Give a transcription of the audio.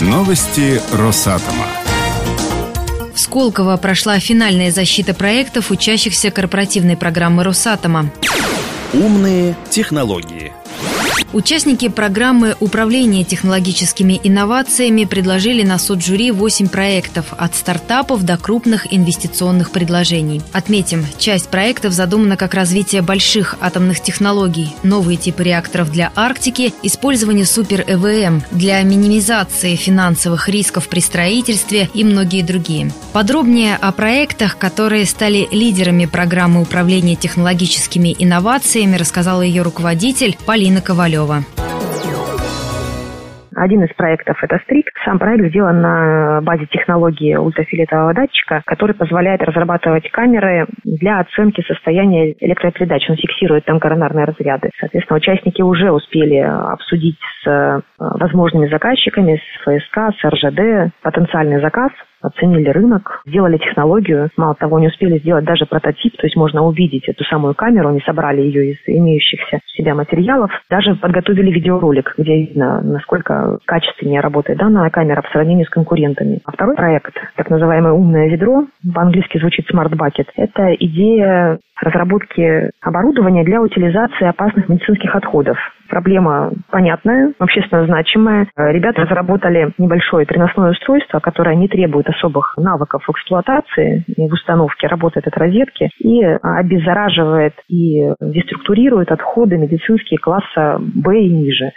Новости Росатома. В Сколково прошла финальная защита проектов, учащихся корпоративной программы Росатома. Умные технологии. Участники программы управления технологическими инновациями предложили на суд жюри 8 проектов от стартапов до крупных инвестиционных предложений. Отметим, часть проектов задумана как развитие больших атомных технологий, новые типы реакторов для Арктики, использование супер-ЭВМ для минимизации финансовых рисков при строительстве и многие другие. Подробнее о проектах, которые стали лидерами программы управления технологическими инновациями, рассказала ее руководитель Полина Ковалева. Ковалева. Один из проектов – это Стрик. Сам проект сделан на базе технологии ультрафиолетового датчика, который позволяет разрабатывать камеры для оценки состояния электропередач. Он фиксирует там коронарные разряды. Соответственно, участники уже успели обсудить с э, возможными заказчиками, с ФСК, с РЖД потенциальный заказ оценили рынок, сделали технологию. Мало того, не успели сделать даже прототип, то есть можно увидеть эту самую камеру, они собрали ее из имеющихся у себя материалов. Даже подготовили видеоролик, где видно, насколько качественнее работает данная камера в сравнении с конкурентами. А второй проект, так называемое умное ведро, по-английски звучит Smart Bucket, это идея разработки оборудования для утилизации опасных медицинских отходов. Проблема понятная, общественно значимая. Ребята разработали небольшое переносное устройство, которое не требует особых навыков в эксплуатации и в установке, работает от розетки и обеззараживает и деструктурирует отходы медицинские класса Б и ниже.